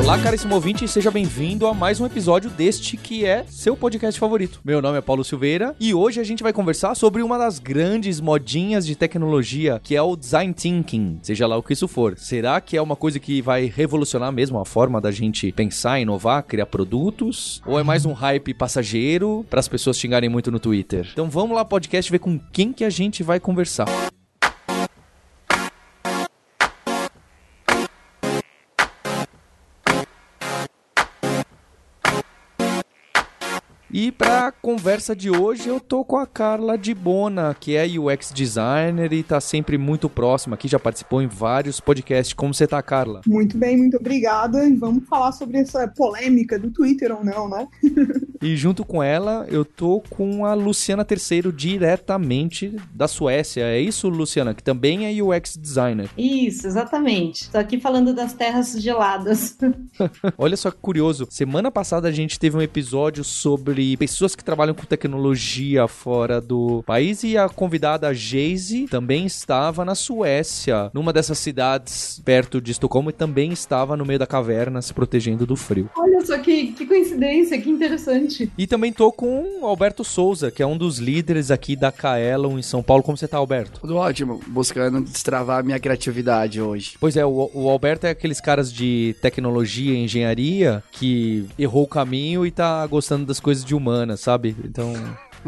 Olá, caríssimo ouvinte, e seja bem-vindo a mais um episódio deste que é seu podcast favorito. Meu nome é Paulo Silveira e hoje a gente vai conversar sobre uma das grandes modinhas de tecnologia, que é o design thinking, seja lá o que isso for. Será que é uma coisa que vai revolucionar mesmo a forma da gente pensar, inovar, criar produtos? Ou é mais um hype passageiro para as pessoas xingarem muito no Twitter? Então vamos lá, podcast, ver com quem que a gente vai conversar. E para conversa de hoje eu tô com a Carla de Bona, que é UX designer e tá sempre muito próxima aqui, já participou em vários podcasts. Como você tá, Carla? Muito bem, muito obrigada. E vamos falar sobre essa polêmica do Twitter ou não, né? e junto com ela, eu tô com a Luciana Terceiro diretamente da Suécia. É isso, Luciana, que também é UX designer. Isso, exatamente. Tô aqui falando das terras geladas. Olha só que curioso. Semana passada a gente teve um episódio sobre pessoas que trabalham com tecnologia fora do país e a convidada Geise também estava na Suécia, numa dessas cidades perto de Estocolmo e também estava no meio da caverna se protegendo do frio. Olha só que, que coincidência, que interessante. E também tô com o Alberto Souza, que é um dos líderes aqui da Kaelon em São Paulo. Como você tá, Alberto? Tudo ótimo, buscando destravar a minha criatividade hoje. Pois é, o, o Alberto é aqueles caras de tecnologia e engenharia que errou o caminho e tá gostando das coisas de humana, sabe? Então.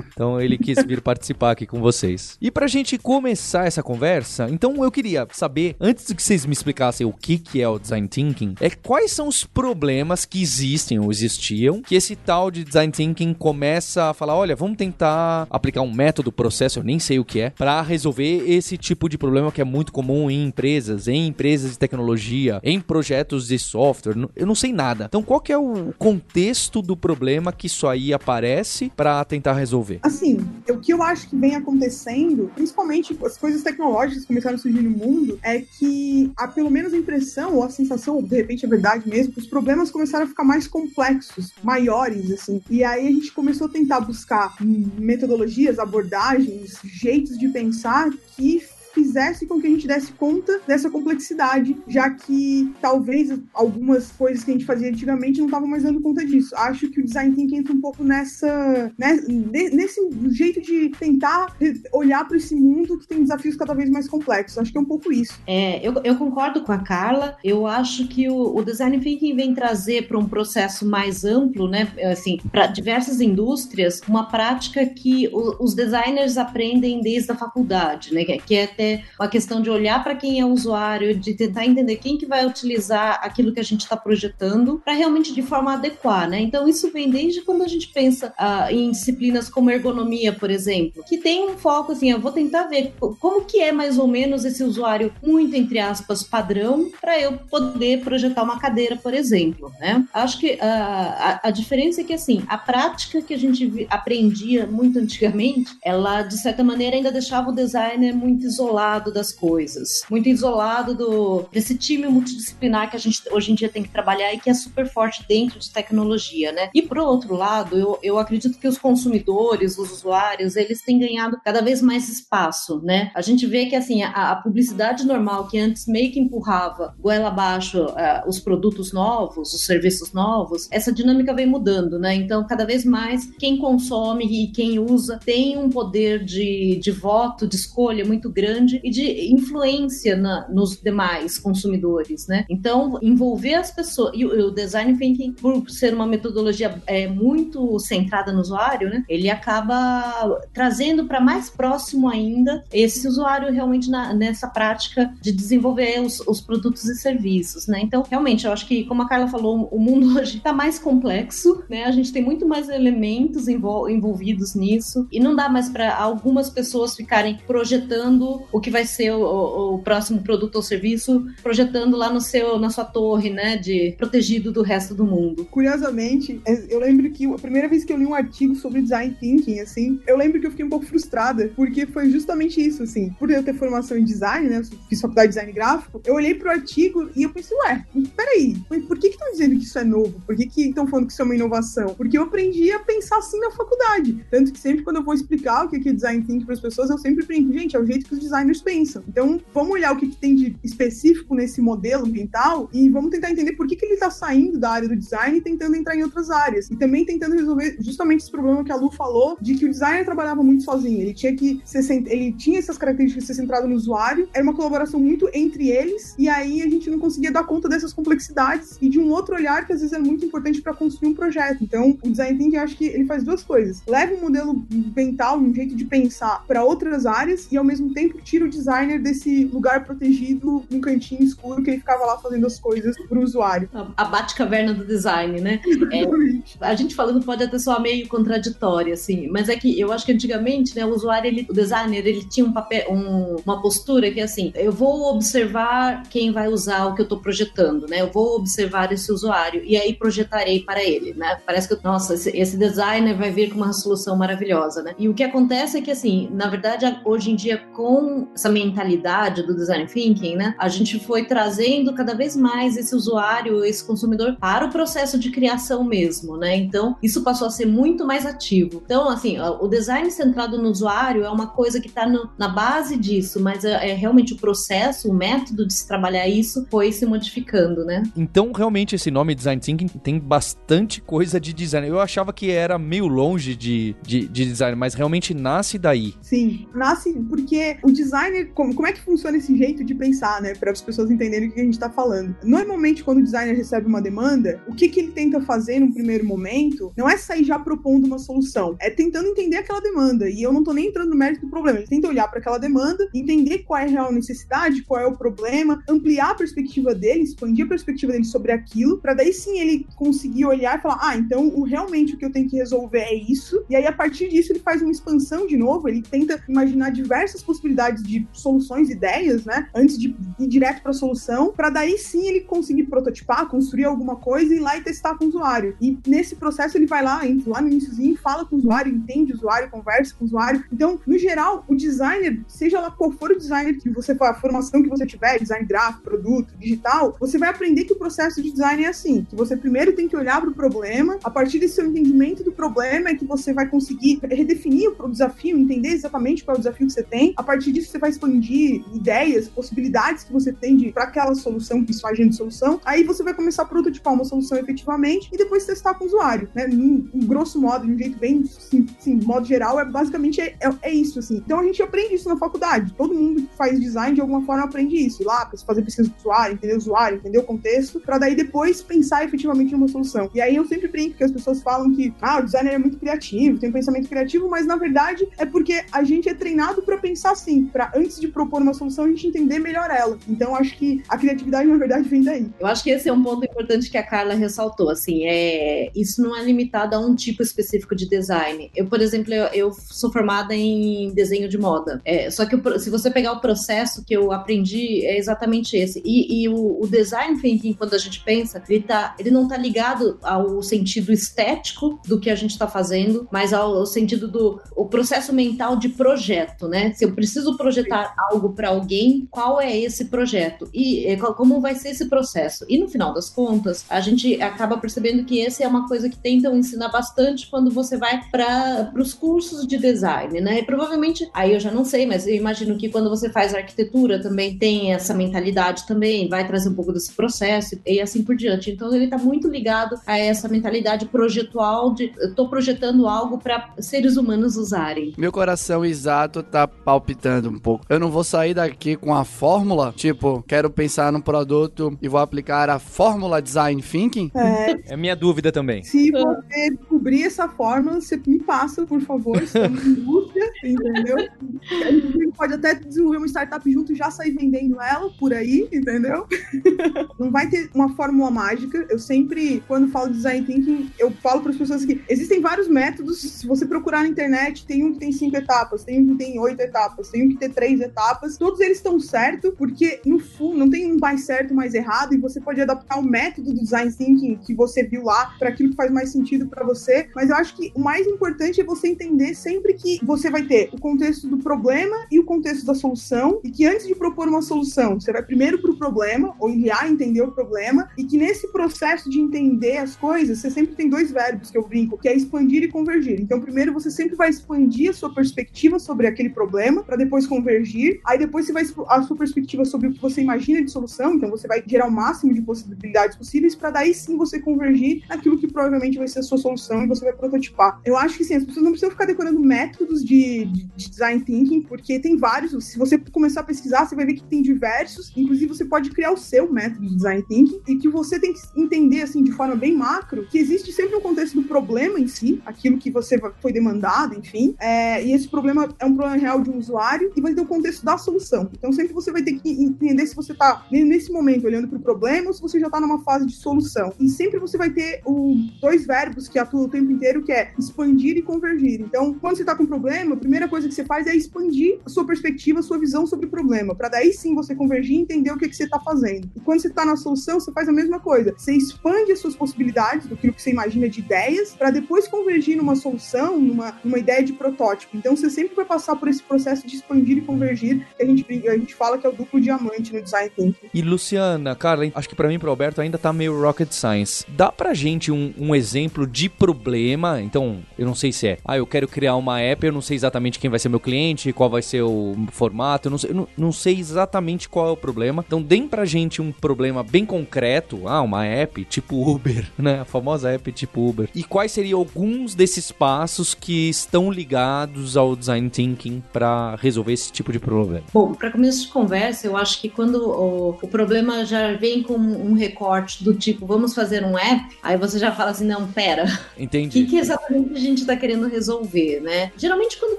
Então ele quis vir participar aqui com vocês. E pra gente começar essa conversa, então eu queria saber, antes de que vocês me explicassem o que, que é o design thinking, é quais são os problemas que existem ou existiam que esse tal de design thinking começa a falar, olha, vamos tentar aplicar um método, processo, eu nem sei o que é, para resolver esse tipo de problema que é muito comum em empresas, em empresas de tecnologia, em projetos de software, eu não sei nada. Então qual que é o contexto do problema que isso aí aparece para tentar resolver? Resolver? Assim, o que eu acho que vem acontecendo, principalmente as coisas tecnológicas começaram a surgir no mundo, é que há pelo menos a impressão, ou a sensação, ou de repente é verdade mesmo, que os problemas começaram a ficar mais complexos, maiores, assim. E aí a gente começou a tentar buscar metodologias, abordagens, jeitos de pensar que fizesse com que a gente desse conta dessa complexidade, já que talvez algumas coisas que a gente fazia antigamente não estavam mais dando conta disso. Acho que o design thinking entra um pouco nessa, né, nesse jeito de tentar olhar para esse mundo que tem desafios cada vez mais complexos. Acho que é um pouco isso. É, eu, eu concordo com a Carla. Eu acho que o, o design thinking vem trazer para um processo mais amplo, né, assim, para diversas indústrias, uma prática que o, os designers aprendem desde a faculdade, né, que é até uma questão de olhar para quem é usuário, de tentar entender quem que vai utilizar aquilo que a gente está projetando para realmente de forma adequar, né? Então isso vem desde quando a gente pensa uh, em disciplinas como ergonomia, por exemplo, que tem um foco assim, eu vou tentar ver como que é mais ou menos esse usuário muito entre aspas padrão para eu poder projetar uma cadeira, por exemplo, né? Acho que uh, a, a diferença é que assim a prática que a gente aprendia muito antigamente, ela de certa maneira ainda deixava o designer muito isolado isolado das coisas, muito isolado do, desse time multidisciplinar que a gente hoje em dia tem que trabalhar e que é super forte dentro de tecnologia, né? E por outro lado, eu, eu acredito que os consumidores, os usuários, eles têm ganhado cada vez mais espaço, né? A gente vê que assim, a, a publicidade normal que antes meio que empurrava goela abaixo uh, os produtos novos, os serviços novos, essa dinâmica vem mudando, né? Então, cada vez mais quem consome e quem usa tem um poder de, de voto, de escolha muito grande grande e de influência na, nos demais consumidores, né? Então, envolver as pessoas e o, o design thinking, por ser uma metodologia é, muito centrada no usuário, né? Ele acaba trazendo para mais próximo ainda esse usuário realmente na, nessa prática de desenvolver os, os, produtos e serviços, né? Então, realmente, eu acho que, como a Carla falou, o mundo hoje está mais complexo, né? A gente tem muito mais elementos envol envolvidos nisso e não dá mais para algumas pessoas ficarem projetando o que vai ser o, o, próximo produto ou serviço, projetando lá no seu, na sua torre, né, de protegido do resto do mundo. Curiosamente, é, eu lembro que a primeira vez que eu li um artigo sobre design thinking, assim, eu lembro que eu fiquei um pouco frustrada, porque foi justamente isso, assim, por eu ter formação em design, né, fiz faculdade de design gráfico, eu olhei pro artigo e eu pensei, ué, peraí, por que que estão dizendo que isso é novo? Por que que estão falando que isso é uma inovação? Porque eu aprendi a pensar assim na faculdade, tanto que sempre quando eu vou explicar o que é design thinking para as pessoas, eu sempre brinco, gente, é o jeito que os designers pensam. Então, vamos olhar o que, que tem de específico nesse modelo mental e vamos tentar entender por que, que ele está saindo da área do design e tentando entrar em outras áreas. E também tentando resolver justamente esse problema que a Lu falou, de que o designer trabalhava muito sozinho. Ele tinha que ser, ele tinha essas características de ser centrado no usuário, era uma colaboração muito entre eles, e aí a gente não conseguia dar conta dessas complexidades e de um outro olhar que às vezes é muito importante para construir um projeto. Então, o design thinking, acho que ele faz duas coisas. Leva um modelo mental, um jeito de pensar para outras áreas e ao mesmo tempo tira o designer desse lugar protegido, num cantinho escuro que ele ficava lá fazendo as coisas para o usuário. A, bate-caverna do design, né? É, a gente falando pode até soar meio contraditório, assim, mas é que eu acho que antigamente, né, o usuário, ele, o designer, ele tinha um papel, um, uma postura que é assim, eu vou observar quem vai usar o que eu estou projetando, né? Eu vou observar esse usuário e aí projetarei para ele, né? Parece que, nossa, esse, esse designer vai vir com uma solução maravilhosa, né? E o que acontece é que, assim, na verdade, hoje em dia, com essa mentalidade do design thinking, né, a gente foi trazendo cada vez mais esse usuário, esse consumidor para o processo de criação mesmo, né? Então, isso passou a ser muito mais ativo. Então, assim, o design centrado no usuário é uma coisa que está na base disso, mas é, é, realmente o processo, o método de se trabalhar isso foi se modificando, né? Então, realmente, esse nome design thinking tem bastante coisa de design. Eu achava que era meio longe de, de, de design, mas realmente nasce daí. Sim, nasce porque o designer, como, como é que funciona esse jeito de pensar, né? Para as pessoas entenderem o que a gente está falando. Normalmente, quando o designer recebe uma demanda, o que, que ele tenta fazer num primeiro momento não é sair já propondo uma solução, é tentando entender aquela demanda. E eu não tô nem entrando no mérito do problema, ele tenta olhar para aquela demanda, entender qual é a real necessidade, qual é o problema, ampliar a perspectiva dele, expandir a perspectiva dele sobre aquilo, para daí sim ele conseguir olhar e falar: ah, então o, realmente o que eu tenho que resolver é isso. E aí a partir disso ele faz uma expansão de novo, ele tenta imaginar diversas possibilidades de soluções, ideias, né? Antes de ir direto para a solução, para daí sim ele conseguir prototipar, construir alguma coisa e ir lá e testar com o usuário. E nesse processo ele vai lá, entra lá no iníciozinho, fala com o usuário, entende o usuário, conversa com o usuário. Então, no geral, o designer, seja lá qual for o designer que você for, a formação que você tiver, design gráfico, produto, digital, você vai aprender que o processo de design é assim, que você primeiro tem que olhar para o problema, a partir desse seu entendimento do problema é que você vai conseguir redefinir o desafio, entender exatamente qual é o desafio que você tem. A partir disso, você vai expandir ideias, possibilidades que você tem para aquela solução, que isso agenda de solução. Aí você vai começar a prototipar uma solução efetivamente e depois testar com o usuário, né? Em, grosso modo, de um jeito bem, sim, sim, modo geral, é basicamente é, é, é, isso, assim. Então a gente aprende isso na faculdade. Todo mundo que faz design, de alguma forma, aprende isso. Lá, fazer pesquisa do usuário, entender o usuário, entender o contexto, para daí depois pensar efetivamente numa solução. E aí eu sempre brinco que as pessoas falam que, ah, o designer é muito criativo, tem um pensamento criativo, mas na verdade é porque a gente é treinado para pensar assim, para antes de propor uma solução, a gente entender melhor ela. Então acho que a criatividade, na verdade, vem daí. Eu acho que esse é um ponto importante que a Carla ressaltou, assim, é isso não é limitado a um tipo específico de design. Eu, por exemplo, eu, eu sou formada em desenho de moda. É, só que se você pegar o processo que eu aprendi, é exatamente esse. E, e o, o, design thinking, quando a gente pensa, ele, tá, ele não tá ligado ao sentido estético do que a gente está fazendo, mas ao, ao, sentido do o processo mental de projeto, né? Se eu preciso projetar algo para alguém, qual é esse projeto? E é, como vai ser esse processo? E no final das contas, a gente acaba percebendo que essa é uma coisa que tentam ensinar bastante quando você vai para os cursos de design, né? E provavelmente, aí eu já não sei, mas eu imagino que quando você faz arquitetura também tem essa mentalidade também, vai trazer um pouco desse processo e assim por diante. Então ele está muito ligado a essa mentalidade projetual de tô projetando algo para seres humanos usarem. Meu coração exato tá palpitando um pouco. Eu não vou sair daqui com a fórmula, tipo, quero pensar no produto e vou aplicar a fórmula design thinking? É, é minha dúvida também. Se você descobrir essa fórmula, você me passa, por favor, estamos em indústria, entendeu? A gente pode até desenvolver uma startup junto e já sair vendendo ela por aí, entendeu? Não vai ter uma fórmula mágica. Eu sempre, quando falo de design thinking, eu falo para as pessoas que existem vários métodos. Se você procurar na internet, tem um que tem cinco etapas, tem um que tem oito etapas, tem um que tem três etapas, todos eles estão certo, porque no fundo não tem um mais certo, mais errado, e você pode adaptar o método do design thinking que você viu lá para aquilo que faz mais sentido para você. Mas eu acho que o mais importante é você entender sempre que você vai ter o contexto do problema e o contexto da solução, e que antes de propor uma solução, você vai primeiro para o problema, ou enviar entender o problema, e que nesse processo de entender as coisas, você sempre tem dois verbos que eu brinco, que é expandir e convergir. Então, primeiro você sempre vai expandir a sua perspectiva sobre aquele problema, para depois convergir. Aí depois você vai a sua perspectiva sobre o que você imagina de solução, então você vai gerar o máximo de possibilidades possíveis, para daí sim você convergir naquilo que provavelmente vai ser a sua solução e você vai prototipar. Eu acho que sim, as pessoas não precisam ficar decorando métodos de, de, de design thinking, porque tem vários. Se você começar a pesquisar, você vai ver que tem diversos. Inclusive, você pode criar o seu método de design thinking e que você tem que entender, assim, de forma bem macro, que existe sempre um contexto do problema em si, aquilo que você foi demandado, enfim. É, e esse problema é um problema real de um usuário e vai ter o contexto da solução. Então, sempre você vai ter que entender se você está nesse momento olhando para o problema ou se você já está numa fase de solução. E sempre você vai ter o, dois verbos que atuam o tempo inteiro, que é expandir e convergir. Então, quando você está com um problema, a primeira coisa que você faz é expandir a sua perspectiva, a sua visão sobre o problema, para daí sim você convergir e entender o que, que você está fazendo. E quando você está na solução, você faz a mesma coisa. Você expande as suas possibilidades do que você imagina de ideias, para depois convergir numa solução, numa, numa ideia de protótipo. Então, você sempre vai passar por esse processo de expandir e convergir, que a gente, a gente fala que é o duplo diamante no design thinking. E Luciana, cara, acho que para mim, pro Alberto, ainda tá meio rocket science. Dá pra gente um, um exemplo de problema? Então, eu não sei se é, ah, eu quero criar uma app, eu não sei exatamente quem vai ser meu cliente, qual vai ser o formato, eu não sei, eu não, não sei exatamente qual é o problema. Então, deem pra gente um problema bem concreto, ah, uma app tipo Uber, né? A famosa app tipo Uber. E quais seriam alguns desses passos que estão ligados ao design thinking para resolver esse tipo de problema? Bom, para começo de conversa, eu acho que quando o, o problema já vem com um recorte do tipo, vamos fazer um app, aí você já fala assim, não, pera. Entendi. O que, que exatamente a gente está querendo resolver, né? Geralmente, quando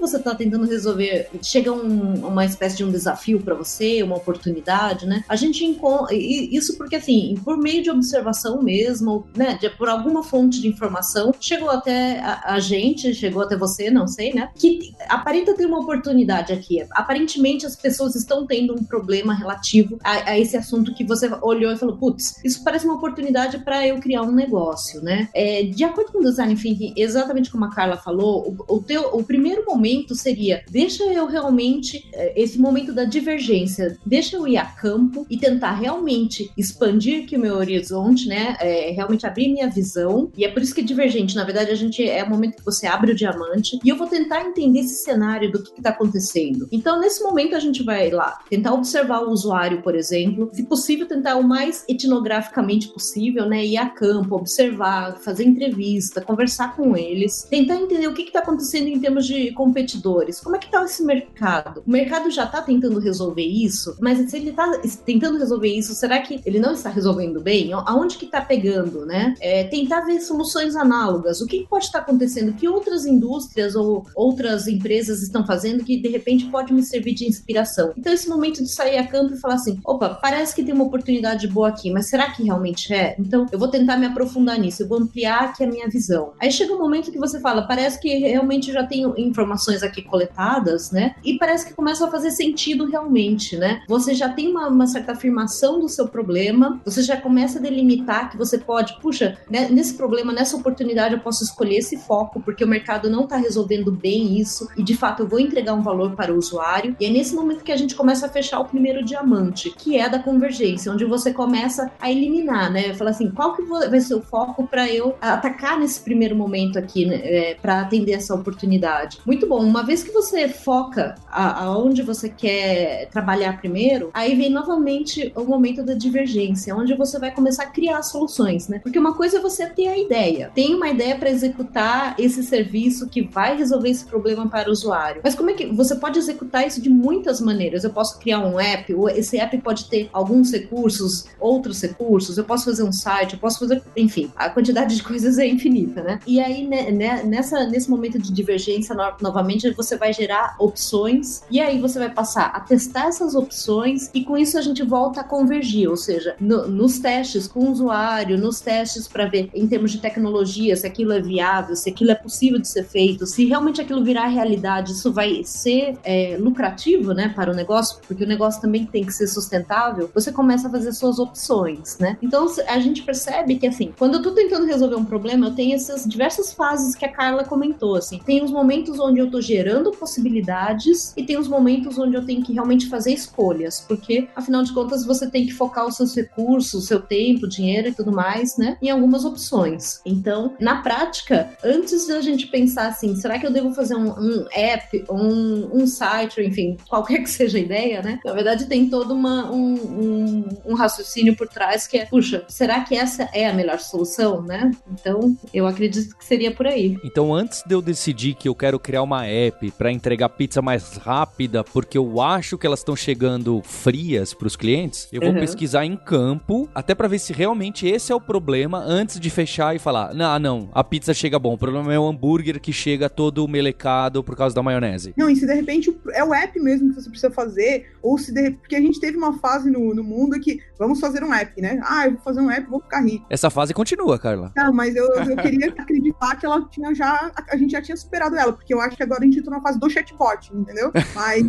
você está tentando resolver, chega um, uma espécie de um desafio para você, uma oportunidade, né? A gente encontra. Isso porque, assim, por meio de observação mesmo, né? De, por alguma fonte de informação, chegou até a, a gente, chegou até você, não sei, né? Que aparenta ter uma oportunidade aqui. Aparentemente, as pessoas estão tendo um problema relativo a, a esse assunto que você olhou e falou: putz, isso parece uma oportunidade para eu criar um negócio, né? É, de acordo com o design thinking, exatamente como a Carla falou, o, o, teu, o primeiro momento seria: deixa eu realmente, é, esse momento da divergência, deixa eu ir a campo e tentar realmente expandir aqui o meu horizonte, né? É, realmente abrir minha visão. E é por isso que é divergente. Na verdade, a gente é o momento que você abre o diamante e eu vou tentar entender esse cenário do que está acontecendo. Então, nesse momento, a gente vai lá tentar observar o usuário, por exemplo, se possível, tentar o mais etnograficamente possível, né? Ir a campo, observar, fazer entrevista, conversar com eles, tentar entender o que está acontecendo em termos de competidores. Como é que está esse mercado? O mercado já está tentando resolver isso, mas se ele está tentando resolver isso, será que ele não está resolvendo bem? Aonde que está pegando, né? É, tentar ver soluções análogas. O que pode estar acontecendo? Que outras indústrias ou outras empresas estão fazendo que de repente pode me servir de inspiração? Então, esse momento de sair a campo e falar assim: opa, parece que tem uma oportunidade boa aqui, mas será que realmente é? Então, eu vou tentar me aprofundar nisso, eu vou ampliar aqui a minha visão. Aí chega um momento que você fala: parece que realmente já tenho informações aqui coletadas, né? E parece que começa a fazer sentido realmente, né? Você já tem uma, uma certa afirmação do seu problema, você já começa a delimitar que você pode, puxa, né, nesse problema, nessa oportunidade, eu posso escolher esse foco, porque o mercado não está resolvendo bem isso, e de fato eu vou entregar um valor para o usuário. E é nesse momento que a gente começa a fechar o primeiro diamante, que é da convergência, onde você começa a eliminar, né? Fala assim, qual que vai ser o foco para eu atacar nesse primeiro momento aqui, né, é, para atender essa oportunidade? Muito bom. Uma vez que você foca aonde você quer trabalhar primeiro, aí vem novamente o momento da divergência, onde você vai começar a criar soluções, né? Porque uma coisa é você ter a ideia, tem uma ideia para executar esse serviço que vai resolver esse problema para o usuário. Mas como é que você pode executar isso de muitas maneiras? Eu posso criar um app, esse app pode ter alguns recursos, outros recursos, eu posso fazer um site, eu posso fazer, enfim, a quantidade de coisas é infinita, né? E aí, né, né, nessa, nesse momento de divergência, no, novamente, você vai gerar opções, e aí você vai passar a testar essas opções, e com isso a gente volta a convergir, ou seja, no, nos testes com o usuário, nos testes para ver, em termos de tecnologia, se aquilo é viável, se aquilo é possível de ser feito, se realmente aquilo virar realidade, isso vai ser é, lucrativo, né, para o negócio, porque o negócio também tem que ser sustentável, você começa a fazer suas opções, né? Então a gente percebe que, assim, quando eu tô tentando resolver um problema, eu tenho essas diversas fases que a Carla comentou, assim. Tem os momentos onde eu tô gerando possibilidades e tem os momentos onde eu tenho que realmente fazer escolhas, porque, afinal de contas, você tem que focar os seus recursos, o seu tempo, dinheiro e tudo mais, né, em algumas opções. Então, na prática, antes da gente pensar assim, será que eu devo fazer um, um app, um, um site, enfim, qualquer que seja a ideia, né? Na verdade, tem todo uma, um, um, um raciocínio por trás que é, puxa, será que essa é a melhor solução, né? Então, eu acredito que seria por aí. Então, antes de eu decidir que eu quero criar uma app para entregar pizza mais rápida, porque eu acho que elas estão chegando frias para os clientes, eu vou uhum. pesquisar em campo, até para ver se realmente esse é o problema, antes de fechar e falar: não, não, a pizza chega bom, o problema é o hambúrguer que chega todo melecado por causa da maionese. Não, e se de repente é o app mesmo que você precisa fazer, ou se de porque a gente teve uma fase no, no mundo que vamos fazer um app, né? Ah, eu vou fazer um app, vou ficar rico. Essa fase continua, Carla. Não, mas eu, eu queria acreditar que ela tinha já. A, a gente já tinha superado ela, porque eu acho que agora a gente entrou na fase do chatbot, entendeu? Mas.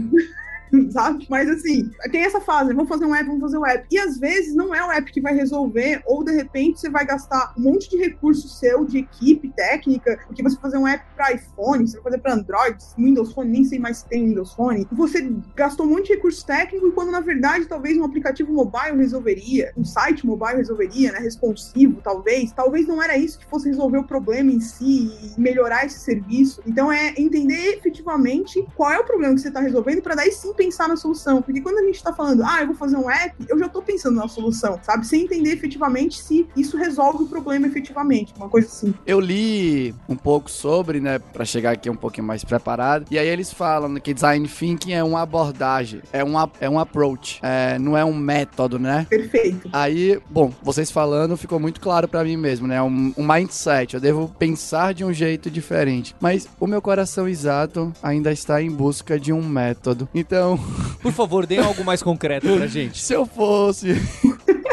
sabe? Mas assim, tem essa fase, vamos fazer um app, vamos fazer um app. E às vezes não é o app que vai resolver, ou de repente você vai gastar um monte de recurso seu, de equipe técnica, porque você vai fazer um app para iPhone, você vai fazer para Android, Windows Phone, nem sei mais se tem Windows Phone. Você gastou um monte de recurso técnico, quando na verdade talvez um aplicativo mobile resolveria, um site mobile resolveria, né? Responsivo, talvez. Talvez não era isso que fosse resolver o problema em si e melhorar esse serviço. Então é entender efetivamente qual é o problema que você está resolvendo para daí sim pensar na solução. Porque quando a gente tá falando, ah, eu vou fazer um app, eu já tô pensando na solução, sabe? Sem entender efetivamente se isso resolve o problema efetivamente, uma coisa assim. Eu li um pouco sobre, né, para chegar aqui um pouquinho mais preparado, e aí eles falam que design thinking é uma abordagem, é um, é um approach, é, não é um método, né? Perfeito. Aí, bom, vocês falando ficou muito claro para mim mesmo, né? Um, um mindset, eu devo pensar de um jeito diferente. Mas o meu coração exato ainda está em busca de um método. Então, então. Por favor, dê algo mais concreto pra gente. Se eu fosse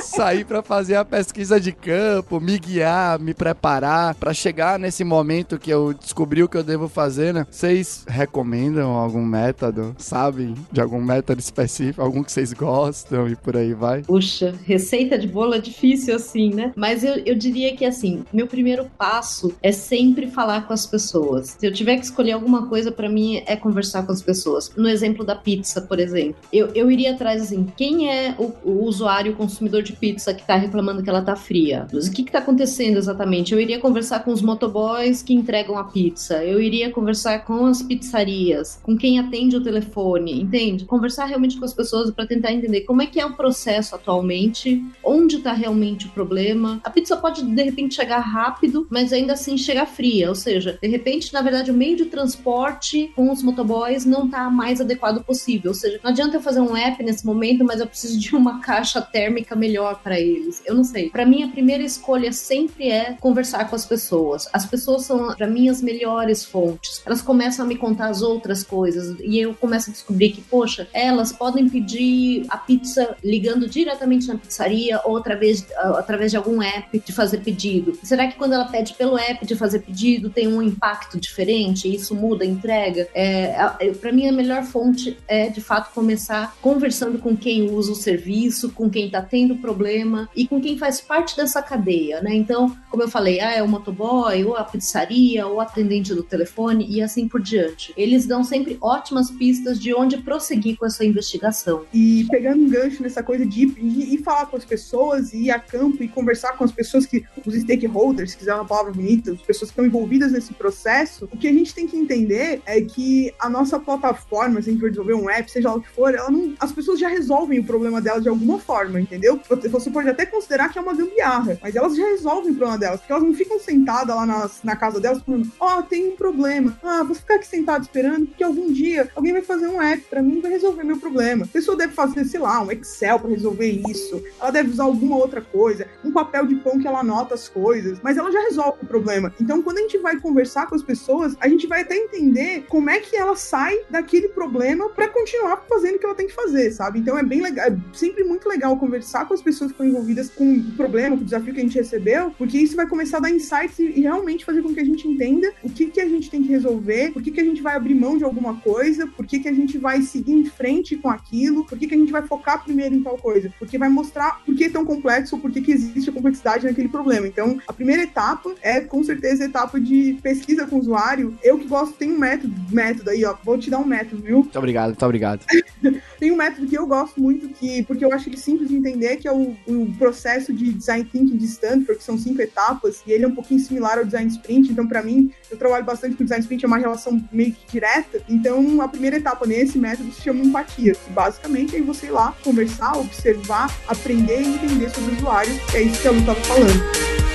sair para fazer a pesquisa de campo, me guiar, me preparar para chegar nesse momento que eu descobri o que eu devo fazer, né? Vocês recomendam algum método, sabem? De algum método específico, algum que vocês gostam e por aí vai? Puxa, receita de bolo é difícil assim, né? Mas eu, eu diria que assim, meu primeiro passo é sempre falar com as pessoas. Se eu tiver que escolher alguma coisa, para mim é conversar com as pessoas. No exemplo da pizza, por exemplo, eu, eu iria atrás assim, quem é o, o usuário, o consumidor de de pizza que tá reclamando que ela tá fria. Mas o que que tá acontecendo exatamente? Eu iria conversar com os motoboys que entregam a pizza. Eu iria conversar com as pizzarias, com quem atende o telefone, entende? Conversar realmente com as pessoas para tentar entender como é que é o processo atualmente, onde tá realmente o problema. A pizza pode de repente chegar rápido, mas ainda assim chegar fria, ou seja, de repente, na verdade, o meio de transporte com os motoboys não tá mais adequado possível. Ou seja, não adianta eu fazer um app nesse momento, mas eu preciso de uma caixa térmica melhor melhor para eles. Eu não sei. Para mim, a primeira escolha sempre é conversar com as pessoas. As pessoas são, para mim, as melhores fontes. Elas começam a me contar as outras coisas e eu começo a descobrir que, poxa, elas podem pedir a pizza ligando diretamente na pizzaria ou através, através de algum app de fazer pedido. Será que quando ela pede pelo app de fazer pedido tem um impacto diferente isso muda a entrega? É, para mim, a melhor fonte é, de fato, começar conversando com quem usa o serviço, com quem está tendo problema problema e com quem faz parte dessa cadeia, né? Então, como eu falei, ah, é o motoboy, ou a pizzaria, ou o atendente do telefone e assim por diante. Eles dão sempre ótimas pistas de onde prosseguir com essa investigação. E pegando um gancho nessa coisa de ir, ir falar com as pessoas, ir a campo e conversar com as pessoas que, os stakeholders, se quiser uma palavra bonita, as pessoas que estão envolvidas nesse processo, o que a gente tem que entender é que a nossa plataforma, se a gente for desenvolver um app, seja lá o que for, ela não, as pessoas já resolvem o problema dela de alguma forma, entendeu? Você pode até considerar que é uma gambiarra, mas elas já resolvem o problema delas, porque elas não ficam sentadas lá na, na casa delas falando, ó, oh, tem um problema, ah, vou ficar aqui sentado esperando, porque algum dia alguém vai fazer um app pra mim e vai resolver meu problema. A pessoa deve fazer, sei lá, um Excel para resolver isso, ela deve usar alguma outra coisa, um papel de pão que ela anota as coisas, mas ela já resolve o problema. Então, quando a gente vai conversar com as pessoas, a gente vai até entender como é que ela sai daquele problema para continuar fazendo o que ela tem que fazer, sabe? Então é bem legal, é sempre muito legal conversar com as pessoas que estão envolvidas com o problema, com o desafio que a gente recebeu, porque isso vai começar a dar insights e realmente fazer com que a gente entenda o que, que a gente tem que resolver, por que, que a gente vai abrir mão de alguma coisa, por que, que a gente vai seguir em frente com aquilo, por que, que a gente vai focar primeiro em tal coisa, porque vai mostrar por que é tão complexo, por que, que existe a complexidade naquele problema. Então, a primeira etapa é com certeza a etapa de pesquisa com o usuário. Eu que gosto, tem um método, método aí, ó, vou te dar um método, viu? Muito obrigado, muito obrigado. tem um método que eu gosto muito, que porque eu acho ele simples de entender, que é o, o processo de design thinking de Stanford, que são cinco etapas, e ele é um pouquinho similar ao design sprint. Então, para mim, eu trabalho bastante com design sprint, é uma relação meio que direta. Então, a primeira etapa nesse método se chama empatia, que basicamente é você ir lá conversar, observar, aprender e entender sobre o usuário. É isso que a Lu estava falando.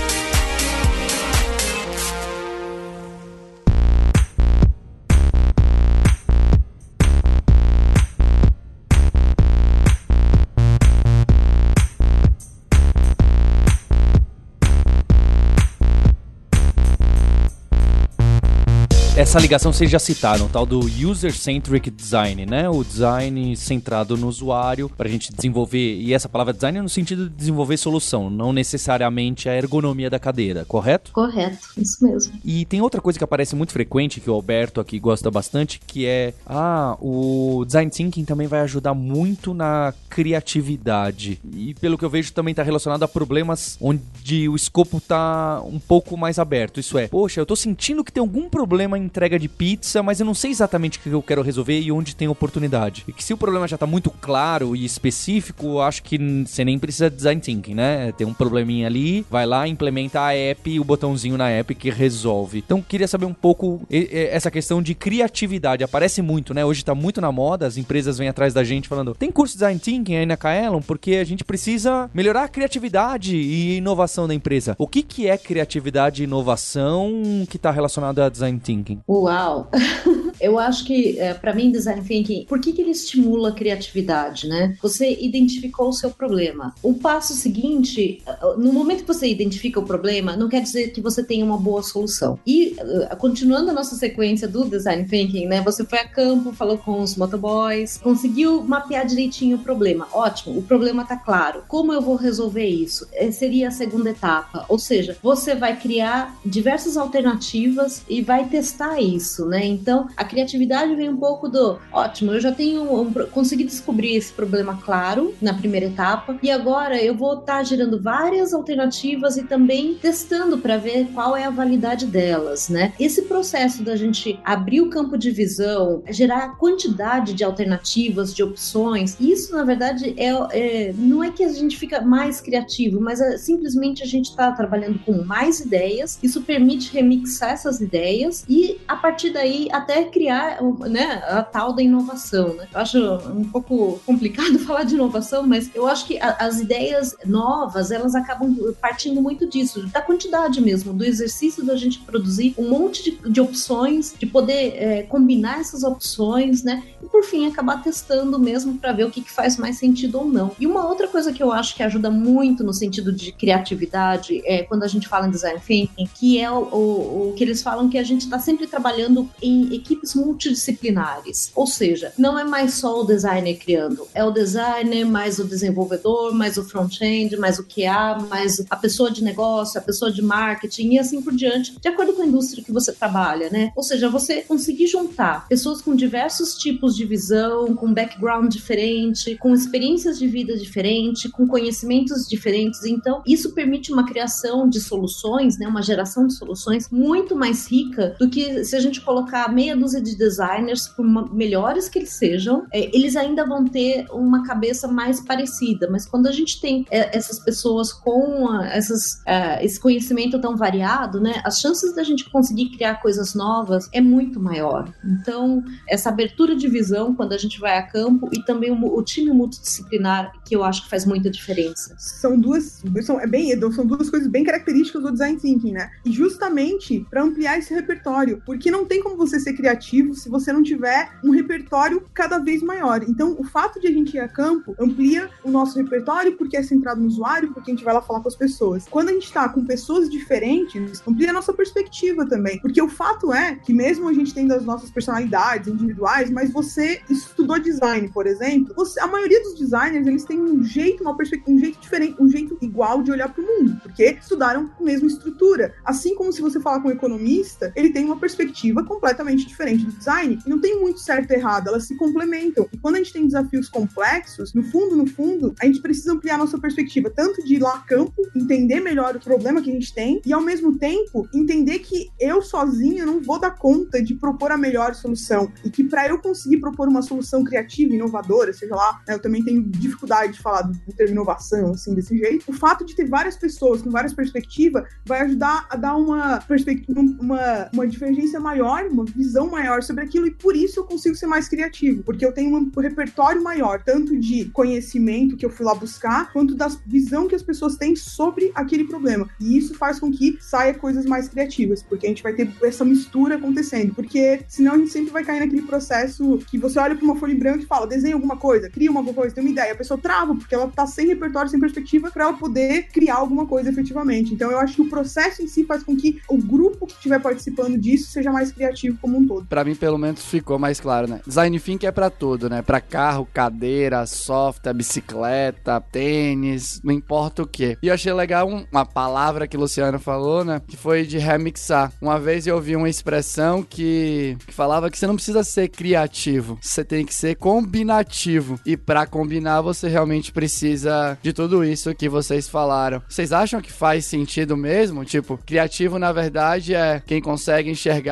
Essa ligação vocês já citaram, o tal do User-Centric Design, né? O design centrado no usuário, para a gente desenvolver, e essa palavra design é no sentido de desenvolver solução, não necessariamente a ergonomia da cadeira, correto? Correto, isso mesmo. E tem outra coisa que aparece muito frequente, que o Alberto aqui gosta bastante, que é, ah, o design thinking também vai ajudar muito na criatividade. E pelo que eu vejo também está relacionado a problemas onde o escopo está um pouco mais aberto. Isso é, poxa, eu estou sentindo que tem algum problema em entrega de pizza, mas eu não sei exatamente o que eu quero resolver e onde tem oportunidade. E que se o problema já tá muito claro e específico, acho que você nem precisa de design thinking, né? Tem um probleminha ali, vai lá, implementa a app, o botãozinho na app que resolve. Então, queria saber um pouco essa questão de criatividade. Aparece muito, né? Hoje tá muito na moda, as empresas vêm atrás da gente falando: tem curso de design thinking aí na Kaelon? Porque a gente precisa melhorar a criatividade e inovação da empresa. O que, que é criatividade e inovação que está relacionado a design thinking? Uau! Eu acho que, é, para mim, design thinking, por que, que ele estimula a criatividade, né? Você identificou o seu problema. O passo seguinte, no momento que você identifica o problema, não quer dizer que você tenha uma boa solução. E, uh, continuando a nossa sequência do design thinking, né? Você foi a campo, falou com os motoboys, conseguiu mapear direitinho o problema. Ótimo, o problema tá claro. Como eu vou resolver isso? É, seria a segunda etapa. Ou seja, você vai criar diversas alternativas e vai testar isso, né? Então, a criatividade vem um pouco do ótimo, eu já tenho um, consegui descobrir esse problema claro na primeira etapa e agora eu vou estar tá gerando várias alternativas e também testando para ver qual é a validade delas, né? Esse processo da gente abrir o campo de visão, gerar quantidade de alternativas, de opções, isso na verdade é, é não é que a gente fica mais criativo, mas é, simplesmente a gente está trabalhando com mais ideias. Isso permite remixar essas ideias e a partir daí até criar né, a tal da inovação. Né? Eu acho um pouco complicado falar de inovação, mas eu acho que a, as ideias novas elas acabam partindo muito disso, da quantidade mesmo, do exercício da gente produzir um monte de, de opções, de poder é, combinar essas opções, né? E por fim acabar testando mesmo para ver o que, que faz mais sentido ou não. E uma outra coisa que eu acho que ajuda muito no sentido de criatividade é quando a gente fala em design thinking, que é o, o, o que eles falam que a gente está sempre trabalhando em equipes multidisciplinares. Ou seja, não é mais só o designer criando, é o designer mais o desenvolvedor, mais o front-end, mais o QA, mais a pessoa de negócio, a pessoa de marketing e assim por diante, de acordo com a indústria que você trabalha, né? Ou seja, você conseguir juntar pessoas com diversos tipos de visão, com background diferente, com experiências de vida diferente, com conhecimentos diferentes. Então, isso permite uma criação de soluções, né? Uma geração de soluções muito mais rica do que se a gente colocar meia dúzia de designers, por melhores que eles sejam, é, eles ainda vão ter uma cabeça mais parecida. Mas quando a gente tem é, essas pessoas com a, essas, é, esse conhecimento tão variado, né, as chances da gente conseguir criar coisas novas é muito maior. Então, essa abertura de visão quando a gente vai a campo e também o, o time multidisciplinar, que eu acho que faz muita diferença. São duas, são, é bem, são duas coisas bem características do design thinking, né? E justamente para ampliar esse repertório, porque não tem como você ser criativo se você não tiver um repertório cada vez maior. Então, o fato de a gente ir a campo amplia o nosso repertório porque é centrado no usuário, porque a gente vai lá falar com as pessoas. Quando a gente está com pessoas diferentes, amplia a nossa perspectiva também, porque o fato é que mesmo a gente tendo as nossas personalidades individuais, mas você estudou design, por exemplo, você, a maioria dos designers eles têm um jeito, uma perspectiva, um jeito diferente, um jeito igual de olhar para o mundo, porque estudaram a mesma estrutura. Assim como se você falar com um economista, ele tem uma perspectiva completamente diferente do design. E não tem muito certo e errado, elas se complementam. E quando a gente tem desafios complexos, no fundo, no fundo, a gente precisa ampliar nossa perspectiva, tanto de ir lá a campo, entender melhor o problema que a gente tem, e ao mesmo tempo entender que eu sozinha não vou dar conta de propor a melhor solução. E que para eu conseguir propor uma solução criativa, inovadora, seja lá, né, eu também tenho dificuldade de falar do termo inovação, assim, desse jeito. O fato de ter várias pessoas com várias perspectivas vai ajudar a dar uma perspectiva, uma, uma divergência maior, uma visão maior sobre aquilo, e por isso eu consigo ser mais criativo, porque eu tenho um repertório maior, tanto de conhecimento que eu fui lá buscar, quanto da visão que as pessoas têm sobre aquele problema. E isso faz com que saia coisas mais criativas, porque a gente vai ter essa mistura acontecendo, porque senão a gente sempre vai cair naquele processo que você olha para uma folha em branco e fala, desenha alguma coisa, cria uma coisa, tem uma ideia, a pessoa trava, porque ela tá sem repertório, sem perspectiva, para ela poder criar alguma coisa efetivamente. Então eu acho que o processo em si faz com que o grupo que estiver participando disso seja mais criativo como um todo. Para mim, pelo menos, ficou mais claro, né? Design thinking é para tudo, né? Para carro, cadeira, software, bicicleta, tênis, não importa o que. E eu achei legal um, uma palavra que o Luciano falou, né? Que foi de remixar. Uma vez eu ouvi uma expressão que, que falava que você não precisa ser criativo, você tem que ser combinativo. E para combinar, você realmente precisa de tudo isso que vocês falaram. Vocês acham que faz sentido mesmo? Tipo, criativo na verdade é quem consegue enxergar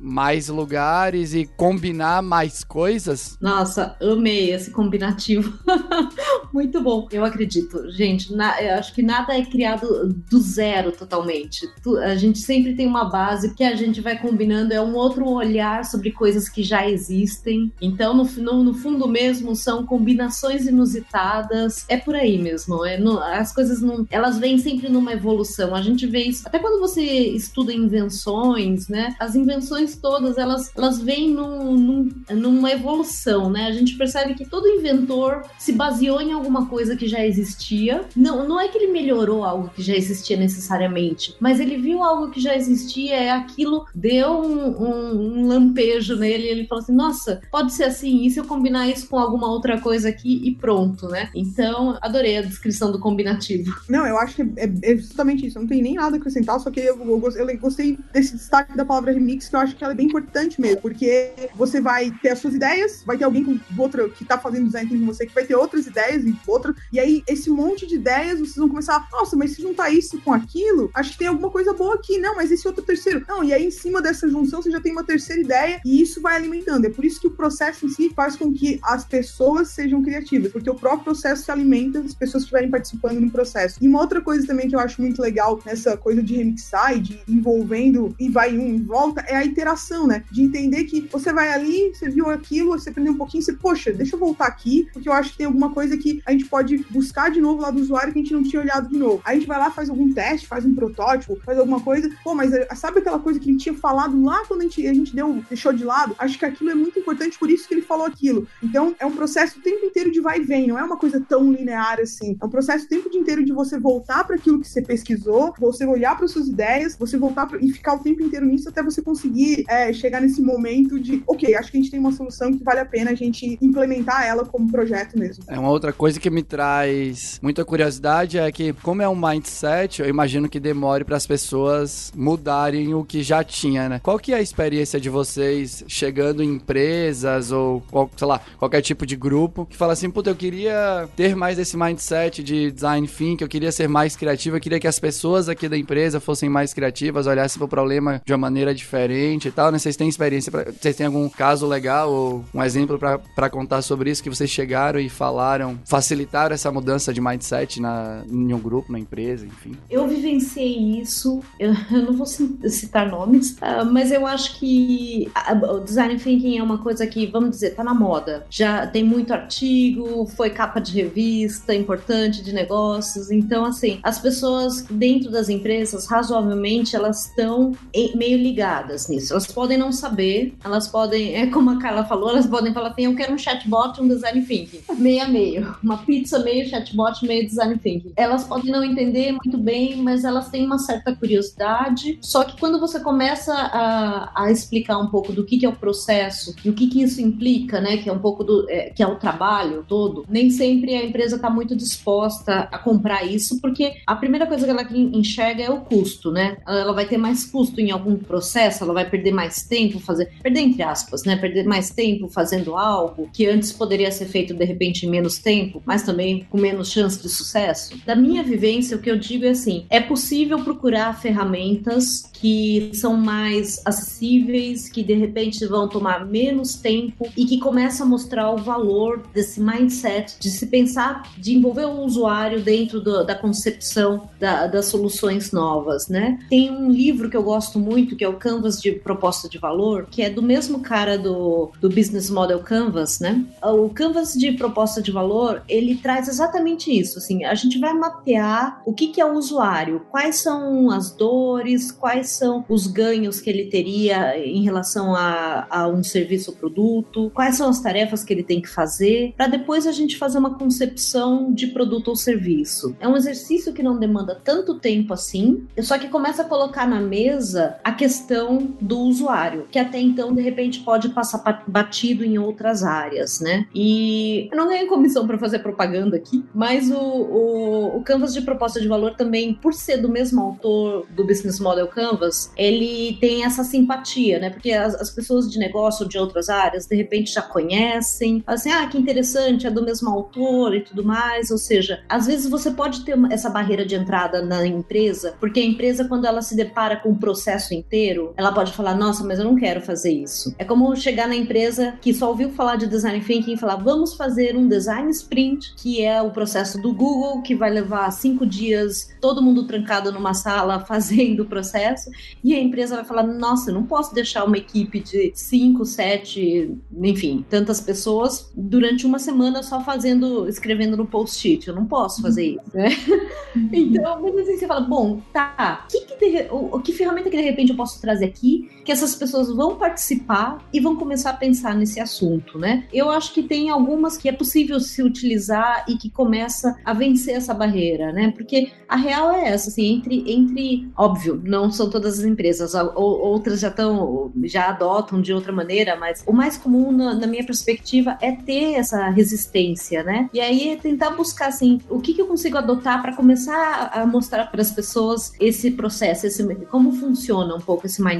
mais lugares e combinar mais coisas? Nossa, amei esse combinativo. Muito bom. Eu acredito. Gente, na, eu acho que nada é criado do zero totalmente. Tu, a gente sempre tem uma base que a gente vai combinando, é um outro olhar sobre coisas que já existem. Então, no, no, no fundo mesmo, são combinações inusitadas. É por aí mesmo. É no, as coisas não. Elas vêm sempre numa evolução. A gente vê isso. Até quando você estuda invenções, né? As invenções todas, elas, elas vêm num, num, numa evolução, né? A gente percebe que todo inventor se baseou em alguma coisa que já existia. Não, não é que ele melhorou algo que já existia necessariamente, mas ele viu algo que já existia e aquilo deu um, um, um lampejo nele e ele falou assim: nossa, pode ser assim, e se eu combinar isso com alguma outra coisa aqui e pronto, né? Então, adorei a descrição do combinativo. Não, eu acho que é, é justamente isso. Não tem nem nada a acrescentar, só que eu, eu, eu, gostei desse destaque da palavra remix, que eu acho que ela é bem importante mesmo, porque você vai ter as suas ideias, vai ter alguém com outra que tá fazendo design com você que vai ter outras ideias e outra, e aí esse monte de ideias vocês vão começar, nossa, mas se juntar isso com aquilo, acho que tem alguma coisa boa aqui, não, mas esse outro terceiro, não, e aí em cima dessa junção você já tem uma terceira ideia e isso vai alimentando. É por isso que o processo em si faz com que as pessoas sejam criativas, porque o próprio processo se alimenta das pessoas que estiverem participando no processo. E uma outra coisa também que eu acho muito legal nessa coisa de remixar e de envolvendo e vai um e volta é a interação, né? De entender que você vai ali, você viu aquilo, você aprendeu um pouquinho, você, poxa, deixa eu voltar aqui, porque eu acho que tem alguma coisa que a gente pode buscar de novo lá do usuário que a gente não tinha olhado de novo. Aí a gente vai lá, faz algum teste, faz um protótipo, faz alguma coisa, pô, mas eh, sabe aquela coisa que ele tinha falado lá quando a gente, a gente deu, deixou de lado? Acho que aquilo é muito importante, por isso que ele falou aquilo. Então, é um processo o tempo inteiro de vai e vem, não é uma coisa tão linear assim. É um processo o tempo inteiro de você voltar para aquilo que você pesquisou, você olhar para suas ideias, você voltar pra, e ficar o tempo inteiro nisso até você conseguir é, chegar nesse momento de, ok, acho que a gente tem uma solução que vale a pena a gente implementar ela como projeto mesmo. É uma outra coisa que me traz muita curiosidade é que, como é um mindset, eu imagino que demore para as pessoas mudarem o que já tinha, né? Qual que é a experiência de vocês chegando em empresas ou, sei lá, qualquer tipo de grupo que fala assim, puta, eu queria ter mais esse mindset de design thinking, eu queria ser mais criativo, eu queria que as pessoas aqui da empresa fossem mais criativas, olhassem para o problema de uma maneira diferente e tal, né? Vocês têm experiência, pra, vocês têm algum caso legal ou um exemplo para contar sobre isso que vocês chegaram e falaram, facilitaram essa mudança de mindset na, em um grupo, na empresa, enfim? Eu vivenciei isso, eu, eu não vou citar nomes, uh, mas eu acho que o design thinking é uma coisa que, vamos dizer, tá na moda. Já tem muito artigo, foi capa de revista importante de negócios, então assim, as pessoas dentro das empresas, razoavelmente, elas estão meio ligadas nisso. Elas podem não saber, elas podem, é como a Carla falou, elas podem falar assim, eu quero um chatbot, um design thinking. Meio a meio. Uma pizza meio chatbot, meio design thinking. Elas podem não entender muito bem, mas elas têm uma certa curiosidade. Só que quando você começa a, a explicar um pouco do que, que é o processo e o que, que isso implica, né, que é um pouco do é, que é o trabalho todo, nem sempre a empresa está muito disposta a comprar isso, porque a primeira coisa que ela enxerga é o custo, né? Ela vai ter mais custo em algum processo, ela vai perder mais tempo fazer, perder entre aspas, né? Perder mais tempo fazendo algo que antes poderia ser feito de repente em menos tempo, mas também com menos chance de sucesso. Da minha vivência, o que eu digo é assim: é possível procurar ferramentas que são mais acessíveis, que de repente vão tomar menos tempo e que começam a mostrar o valor desse mindset de se pensar, de envolver o usuário dentro do, da concepção da, das soluções novas, né? Tem um livro que eu gosto muito, que é o Canvas de Proposta de Valor, que é do mesmo cara do, do Business Model Canvas, né? O Canvas de Proposta de Valor, ele traz exatamente isso, assim, a gente vai mapear o que, que é o usuário, quais são as dores, quais são os ganhos que ele teria em relação a, a um serviço ou produto, quais são as tarefas que ele tem que fazer, para depois a gente fazer uma concepção de produto ou serviço. É um exercício que não demanda tanto tempo assim, só que começa a colocar na mesa a questão do usuário, que até então de repente pode passar batido em outras áreas, né? E eu não ganhei comissão para fazer propaganda aqui, mas o, o, o Canvas de proposta de valor também, por ser do mesmo autor do Business Model Canvas, ele tem essa simpatia, né? Porque as, as pessoas de negócio de outras áreas, de repente, já conhecem, assim, ah, que interessante, é do mesmo autor e tudo mais. Ou seja, às vezes você pode ter essa barreira de entrada na empresa, porque a empresa, quando ela se depara com o processo inteiro, ela pode falar, nossa, mas eu não quero fazer isso. É como chegar na empresa que só ouviu falar de design thinking e falar, vamos fazer um design sprint, que é o processo do Google, que vai levar cinco dias, todo mundo trancado numa sala fazendo o processo, e a empresa vai falar: nossa, não posso deixar uma equipe de 5, 7, enfim, tantas pessoas durante uma semana só fazendo, escrevendo no post-it. Eu não posso fazer isso, né? então, mas assim, você fala: bom, tá, que, que de, o, que ferramenta que de repente eu posso trazer aqui que essas pessoas vão participar e vão começar a pensar nesse assunto, né? Eu acho que tem algumas que é possível se utilizar e que começa a vencer essa barreira, né? Porque a real é essa, assim, entre, entre óbvio, não são todas as empresas, outras já estão, já adotam de outra maneira, mas o mais comum, na, na, minha perspectiva, é ter essa resistência, né? E aí é tentar buscar, assim, o que, que eu consigo adotar para começar a mostrar para as pessoas esse processo, esse, como funciona um pouco esse mindset.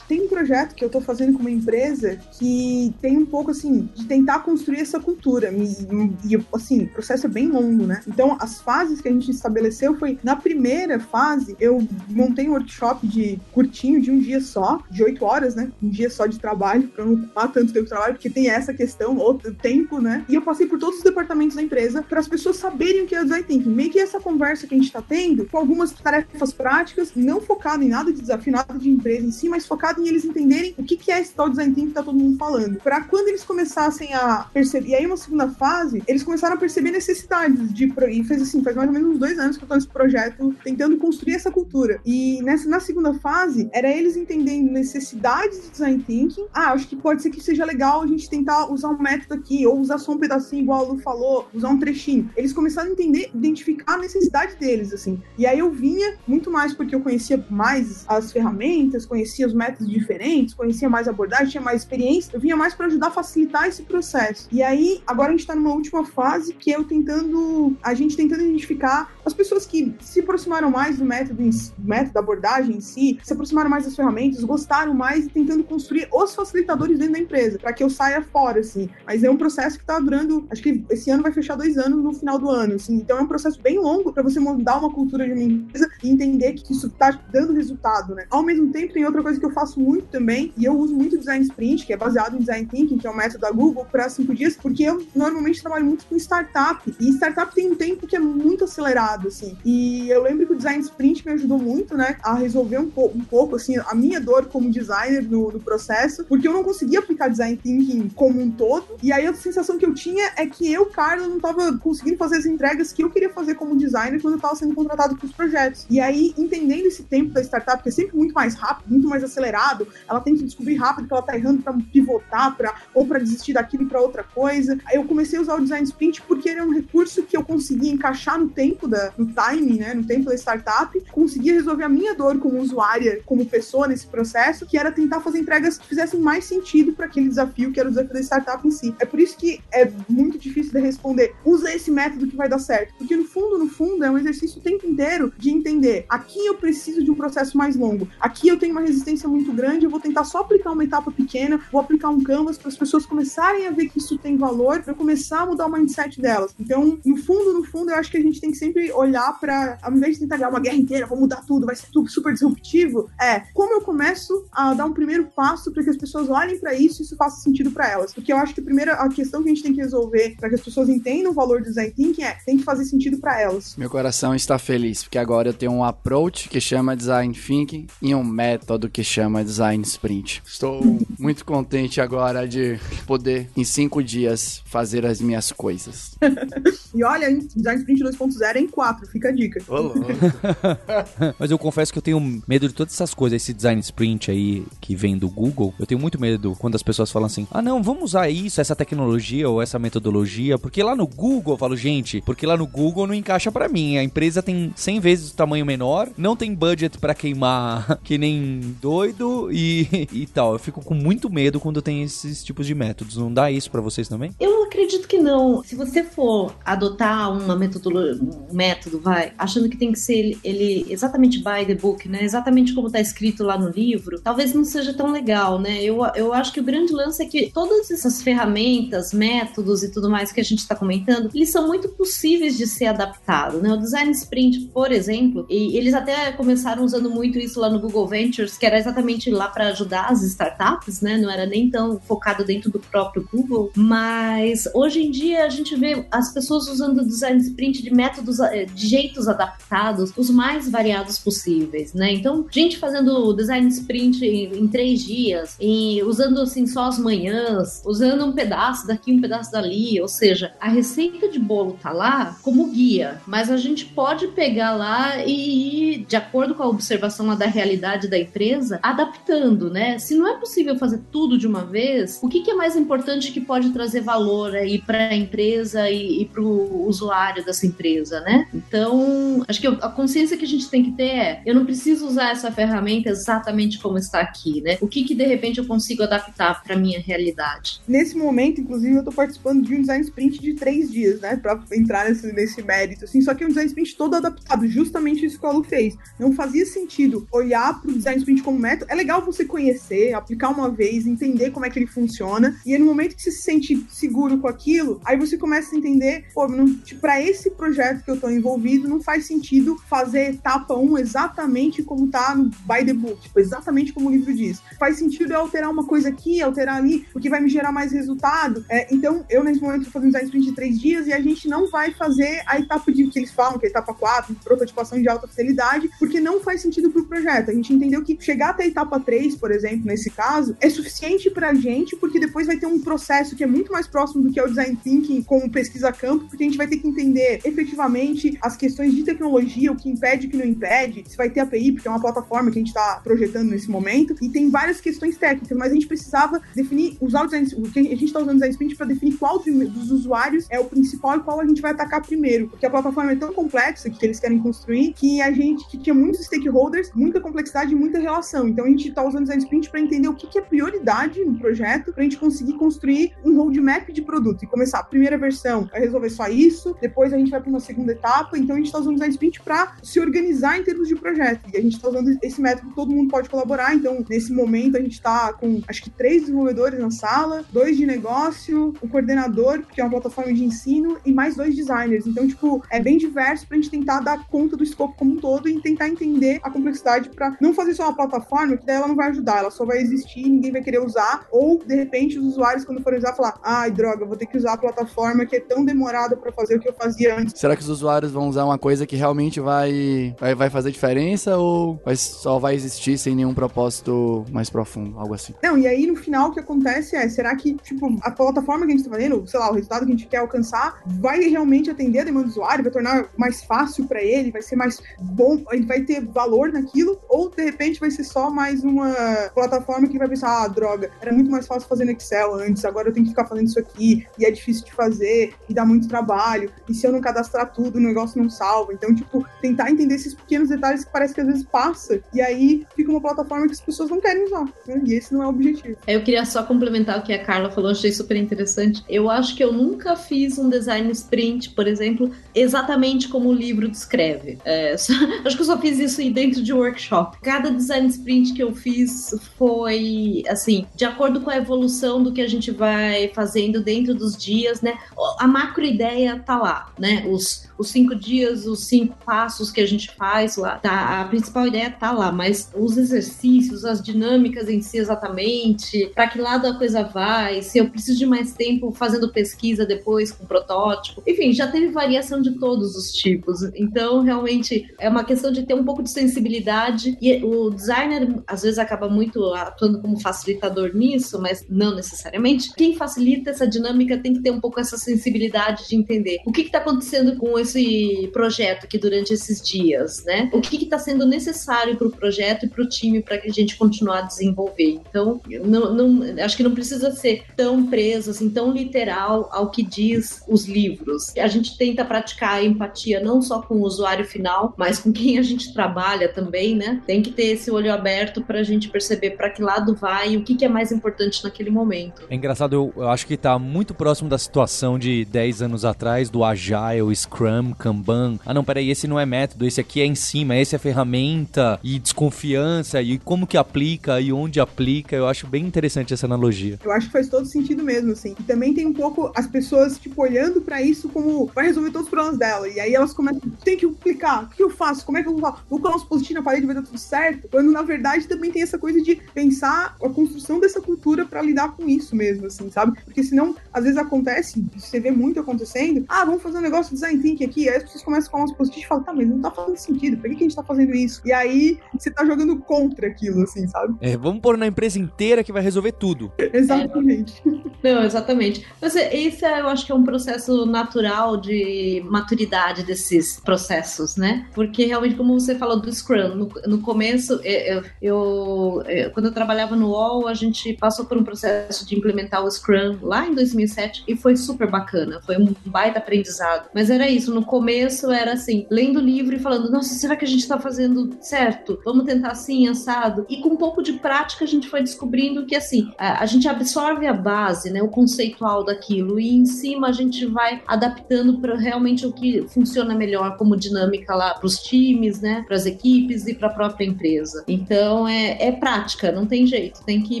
Tem um projeto que eu estou fazendo com uma empresa que tem um pouco, assim, de tentar construir essa cultura. E, e assim, o processo é bem longo, né? Então, as fases que a gente estabeleceu foi, na primeira fase, eu montei um workshop de curtinho, de um dia só, de oito horas, né? Um dia só de trabalho, pra não ocupar tanto tempo de trabalho, porque tem essa questão, outro tempo, né? E eu passei por todos os departamentos da empresa para as pessoas saberem o que é design thinking. Meio que essa conversa que a gente tá tendo, com algumas tarefas práticas, não focado em nada de desafio, nada de empresa em si, mas focado em eles entenderem o que, que é esse tal design thinking que tá todo mundo falando. Para quando eles começassem a perceber, e aí uma segunda fase, eles começaram a perceber necessidades de, e fez assim, faz mais ou menos uns dois anos que eu tô nesse projeto tentando construir essa cultura. E nessa, na segunda fase era eles entendendo necessidades de design thinking. Ah, acho que pode ser que seja legal a gente tentar usar um método aqui, ou usar só um pedacinho, igual o Lu falou, usar um trechinho. Eles começaram a entender, identificar a necessidade deles, assim. E aí eu vinha muito mais porque eu conhecia mais as ferramentas, conhecia os métodos diferentes, conhecia mais abordagem, tinha mais experiência. Eu vinha mais para ajudar a facilitar esse processo. E aí, agora a gente tá numa última fase que eu tentando, a gente tentando identificar as pessoas que se aproximaram mais do método, método da abordagem em si, se aproximaram mais das ferramentas, gostaram mais e tentando construir os facilitadores dentro da empresa, para que eu saia fora, assim. Mas é um processo que tá durando, acho que esse ano vai fechar dois anos no final do ano, assim. Então é um processo bem longo para você mudar uma cultura de uma empresa e entender que isso tá dando resultado, né? Ao mesmo tempo, tem outra coisa que eu faço muito também, e eu uso muito design sprint, que é baseado em design thinking, que é o método da Google, para cinco dias, porque eu normalmente trabalho muito com startup. E startup tem um tempo que é muito acelerado, assim. E eu lembro que o design sprint me ajudou muito, né, a resolver um, po um pouco, assim, a minha dor como designer no, no, processo, porque eu não conseguia aplicar design thinking como um todo. E aí a sensação que eu tinha é que eu, Carla, não estava conseguindo fazer as entregas que eu queria fazer como designer quando eu estava sendo contratado para os projetos. E aí, entendendo esse tempo da startup, que é sempre muito mais rápido, muito mais acelerado, ela tem que descobrir rápido que ela está errando para pivotar, pra, ou para desistir daquilo para outra coisa. Aí eu comecei a usar o design sprint porque ele é um recurso que eu conseguia encaixar no tempo da, no time, né, no tempo da startup, conseguia resolver a minha dor como usuária, como pessoa nesse processo, que era tentar fazer entregas que fizessem mais sentido para aquele desafio que era o desafio da startup em si. É por isso que é muito difícil de responder. Usa esse método que vai dar certo, porque no fundo, no fundo, é um exercício o tempo inteiro de entender. Aqui eu preciso de um processo mais longo. Aqui eu tenho uma resistência muito grande. Eu vou tentar só aplicar uma etapa pequena, vou aplicar um canvas para as pessoas começarem a ver que isso tem valor, para começar a mudar o mindset delas. Então, no fundo, no fundo, eu acho que a gente tem que sempre olhar para, ao invés de tentar ganhar uma guerra inteira, vou mudar tudo, vai ser tudo super disruptivo, é como eu começo a dar um primeiro passo para que as pessoas olhem para isso e isso faça sentido para elas. Porque eu acho que a primeira a questão que a gente tem que resolver para que as pessoas entendam o valor do design thinking é tem que fazer sentido para elas. Meu coração está feliz porque agora eu tenho um approach que chama design thinking e um método que chama design sprint. Estou muito contente agora de poder em cinco dias fazer as minhas coisas. e olha, design sprint 2.0 é em 4, fica a dica. Mas eu confesso que eu tenho medo de todas essas coisas, esse design sprint aí que vem do Google. Eu tenho muito medo quando as pessoas falam assim: "Ah, não, vamos usar isso, essa tecnologia ou essa metodologia, porque lá no Google", eu falo: "Gente, porque lá no Google não encaixa para mim. A empresa tem 100 vezes o tamanho menor, não tem budget para queimar que nem doido e, e tal. Eu fico com muito medo quando tem esses tipos de métodos. Não dá isso para vocês também? Eu acredito que não. Se você for adotar uma metodologia, um método, vai, achando que tem que ser ele exatamente by the book, né? Exatamente como tá escrito lá no livro, talvez não seja tão legal, né? Eu, eu acho que o grande lance é que todas essas ferramentas, métodos e tudo mais que a gente está comentando, eles são muito possíveis de ser adaptados, né? O design sprint, por exemplo, e eles até começaram usando muito isso lá no Google Ventures, que era exatamente lá para ajudar as startups, né? Não era nem tão focado dentro do próprio Google, mas hoje em dia a gente vê as pessoas usando design sprint de métodos, de jeitos adaptados, os mais variados possíveis, né? Então, gente fazendo design sprint em, em três dias, e usando assim só as manhãs, usando um pedaço daqui, um pedaço dali, ou seja, a receita de bolo tá lá como guia, mas a gente pode pegar lá e ir de acordo com a observação lá da realidade da empresa, adaptando, né? Se não é possível fazer tudo de uma vez, o que, que é mais importante que pode trazer valor aí para a empresa e, e para o usuário dessa empresa, né? Então, acho que a consciência que a gente tem que ter é: eu não preciso usar essa ferramenta exatamente como está aqui, né? O que que de repente eu consigo adaptar para minha realidade? Nesse momento, inclusive, eu estou participando de um design sprint de três dias, né? Para entrar nesse, nesse mérito, assim. Só que é um design sprint todo adaptado, justamente isso que o Alu fez. Não fazia sentido olhar para o design sprint como método. É legal você conhecer, aplicar uma vez, entender como é que ele funciona. E no momento que você se sente seguro com aquilo, aí você começa a entender, pô, tipo, para esse projeto que eu estou envolvido, não faz sentido fazer etapa 1 exatamente como tá no by the book, tipo, exatamente como o livro diz. Faz sentido eu alterar uma coisa aqui, alterar ali, porque vai me gerar mais resultado. É, então, eu nesse momento estou fazendo design sprint de três dias e a gente não vai fazer a etapa de que eles falam, que é a etapa 4, prototipação de alta fidelidade, porque não faz sentido para o projeto. A gente entendeu que chegar até a etapa 3, por exemplo, nesse caso, é suficiente para a gente, porque depois vai ter um processo que é muito mais próximo do que é o design thinking como pesquisa campo, porque a gente vai ter que entender efetivamente as questões de tecnologia, o que impede, o que não impede, se vai ter API, porque é uma plataforma que a gente está projetando nesse momento, e tem várias questões técnicas, mas a gente precisava definir, usar o design, o que a gente está usando o design sprint para definir qual dos usuários é o principal e qual a gente vai atacar primeiro, porque a plataforma é tão complexa que eles querem construir que a gente que tinha muitos stakeholders, muita complexidade e muita relação. Então a gente está usando o design sprint para entender o que, que é prioridade no projeto pra gente conseguir construir um roadmap de produto e começar a primeira versão a resolver só isso, depois a gente vai para uma segunda etapa, então a gente está usando o design sprint para se organizar em termos de projeto. E a gente está usando esse método, todo mundo pode colaborar, então nesse momento a gente está com acho que três desenvolvedores na sala, dois de negócio, um coordenador, que é uma plataforma de ensino, e mais dois designers. Então, tipo, é bem diverso para a gente tentar dar conta do escopo como um todo e tentar entender a complexidade para não fazer só uma plataforma, que daí ela não vai ajudar, ela só vai existir, ninguém vai querer usar, ou de repente os usuários, quando forem usar, falar: ai, droga, vou ter que usar a plataforma que é tão demorada para fazer o que eu fazia antes. Será que os usuários vão usar uma coisa que realmente vai, vai, vai fazer diferença ou vai, só vai existir sem nenhum propósito mais profundo, algo assim? Não, e aí no final o que acontece é, será que, tipo, a plataforma que a gente tá fazendo, sei lá, o resultado que a gente quer alcançar, vai realmente atender a demanda do usuário, vai tornar mais fácil para ele, vai ser mais bom, ele vai ter valor naquilo, ou de repente vai ser só mais uma plataforma que vai pensar, ah, droga, era muito mais fácil fazer no Excel antes, agora eu tenho que ficar fazendo isso aqui, e é difícil de fazer, e dá muito trabalho, e se eu não cadastrar tudo, o negócio não salva. Então, tipo, tentar entender esses pequenos detalhes que parece que às vezes passa, e aí fica uma plataforma que as pessoas não querem usar, né? E esse não é o objetivo. Eu queria só complementar o que a Carla falou, achei super interessante. Eu acho que eu nunca fiz um design sprint, por exemplo, exatamente como o livro descreve. É, só, acho que eu só fiz isso dentro de um workshop. Cada design sprint que eu fiz foi, assim, de acordo com a evolução do que a gente vai fazendo dentro dos dias, né? A macro ideia tá lá, né? Os, os cinco dias, os cinco passos que a gente faz lá, tá? A principal ideia tá lá, mas os exercícios, as dinâmicas em si exatamente, para que lado a coisa vai, se eu preciso de mais tempo fazendo pesquisa depois com protótipo, enfim, já teve variação de todos os tipos. Então, realmente, é uma questão de ter um pouco de sensibilidade e o designer às vezes acaba muito atuando como facilitador nisso, mas não necessariamente. Quem facilita essa dinâmica tem que ter um pouco essa sensibilidade de entender o que está acontecendo com esse projeto aqui durante esses dias, né? O que está sendo necessário para o projeto e para o time para que a gente continuar a desenvolver. Então, não, não, acho que não precisa ser tão preso, assim, tão literal ao que diz os livros. A gente tenta praticar a empatia não só com o usuário final, mas com quem a gente trabalha também, né? Tem que ter esse olho aberto para a gente perceber para que lado vai e o que, que, é mais importante naquele momento. É engraçado, eu, eu acho que está muito próximo da situação de 10 anos atrás, do Agile, Scrum, Kanban. Ah, não, peraí, esse não é método, esse aqui é em cima, esse é ferramenta e desconfiança e como que aplica e onde aplica. Eu acho bem interessante essa analogia. Eu acho que faz todo sentido mesmo, assim. E também tem um pouco as pessoas, tipo, olhando para isso como vai resolver todos os problemas dela. E aí elas começam, tem que aplicar, o que eu faço? Como é que eu vou falar? Vou colar uns positivo na parede, vai dar tudo certo? Quando na verdade também tem essa coisa de pensar a construção dessa cultura para lidar com isso mesmo, assim, sabe? Porque senão, às vezes acontece, você vê muito acontecendo, ah, vamos fazer um negócio de design thinking aqui, aí as pessoas começam a colar uns positivos e falam, tá, mas não tá fazendo sentido, por que, que a gente tá fazendo isso? E aí você tá jogando contra aquilo, assim, sabe? É, vamos pôr na empresa inteira que vai resolver tudo. Exatamente. É. Não, exatamente. Mas esse eu acho que é um processo natural de maturidade desses processos, né? Porque realmente, como você falou do Scrum, no, no começo, eu, eu, eu, quando eu trabalhava no UOL, a gente passou por um processo de implementar o Scrum lá em 2007 e foi super bacana, foi um baita aprendizado. Mas era isso, no começo era assim, lendo o livro e falando, nossa, será que a gente tá fazendo certo? Vamos tentar assim, assado. E com um pouco de prática a gente foi descobrindo que assim, a, gente absorve a base, né, o conceitual daquilo e em cima a gente vai adaptando para realmente o que funciona melhor como dinâmica lá para os times, né, para as equipes e para a própria empresa. Então é, é prática, não tem jeito, tem que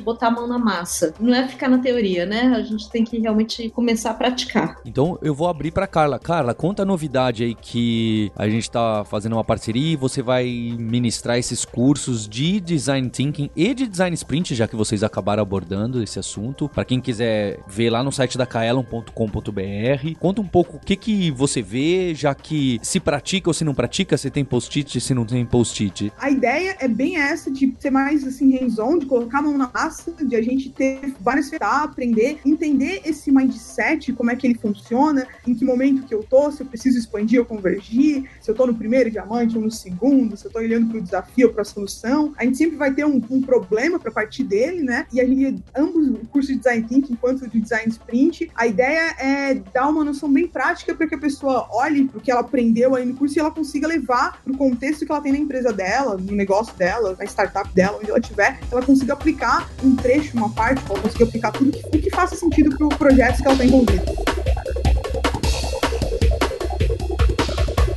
botar a mão na massa. Não é ficar na teoria, né? A gente tem que realmente começar a praticar. Então eu vou abrir para Carla. Carla, conta a novidade aí que a gente está fazendo uma parceria e você vai ministrar esses cursos de design thinking e de design sprint, já que vocês acabaram abordando esse assunto. Para quem quiser ver lá no site da kaelon.com.br, conta um pouco o que que você vê, já que se pratica ou se não pratica, se tem post-it, se não tem post-it. A ideia é bem essa de ser mais assim hands-on, de colocar a mão na massa, de a gente ter várias ferramentas, aprender, entender esse mindset, como é que ele funciona, em que momento que eu tô, se eu preciso expandir ou convergir, se eu tô no primeiro diamante ou no segundo, se eu tô olhando pro desafio ou pra solução. A gente sempre vai ter um, um problema para partir dele, né? E a gente, ambos, o curso de design thinking, quanto de design sprint. A ideia é dar uma noção bem prática para que a pessoa olhe para o que ela aprendeu aí no curso e ela consiga levar para o contexto que ela tem na empresa dela, no negócio dela, na startup dela, onde ela estiver, ela consiga aplicar um trecho, uma parte, ela consiga aplicar tudo o que faça sentido para o projeto que ela está envolvida.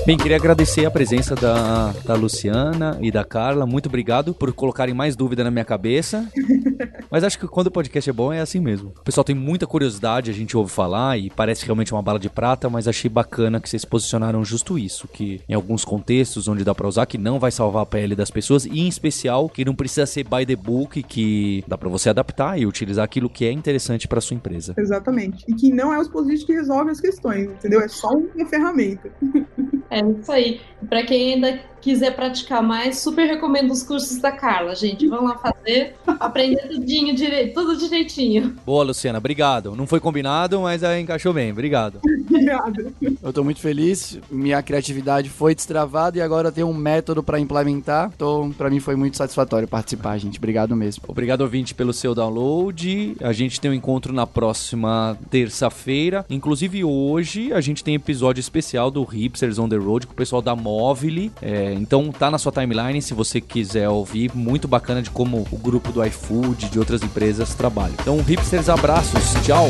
Bem, queria agradecer a presença da, da Luciana e da Carla. Muito obrigado por colocarem mais dúvida na minha cabeça. Mas acho que quando o podcast é bom é assim mesmo. O pessoal tem muita curiosidade, a gente ouve falar e parece realmente uma bala de prata, mas achei bacana que vocês posicionaram justo isso, que em alguns contextos onde dá para usar que não vai salvar a pele das pessoas e em especial que não precisa ser by the book, que dá para você adaptar e utilizar aquilo que é interessante para sua empresa. Exatamente. E que não é os positivo que resolve as questões, entendeu? É só uma ferramenta. É isso aí. Para quem ainda quiser praticar mais, super recomendo os cursos da Carla, gente. Vão lá fazer, aprender tudinho direito, tudo direitinho. Boa, Luciana, obrigado. Não foi combinado, mas aí encaixou bem. Obrigado. Obrigada. Eu tô muito feliz, minha criatividade foi destravada e agora eu tenho um método para implementar. Então, para mim foi muito satisfatório participar, gente. Obrigado mesmo. Obrigado, ouvinte, pelo seu download. A gente tem um encontro na próxima terça-feira. Inclusive, hoje a gente tem episódio especial do Hipsters on the Road com o pessoal da Móvel. É, então, tá na sua timeline se você quiser ouvir. Muito bacana de como o grupo do iFood, de outras empresas, trabalha. Então, Hipsters, abraços. Tchau.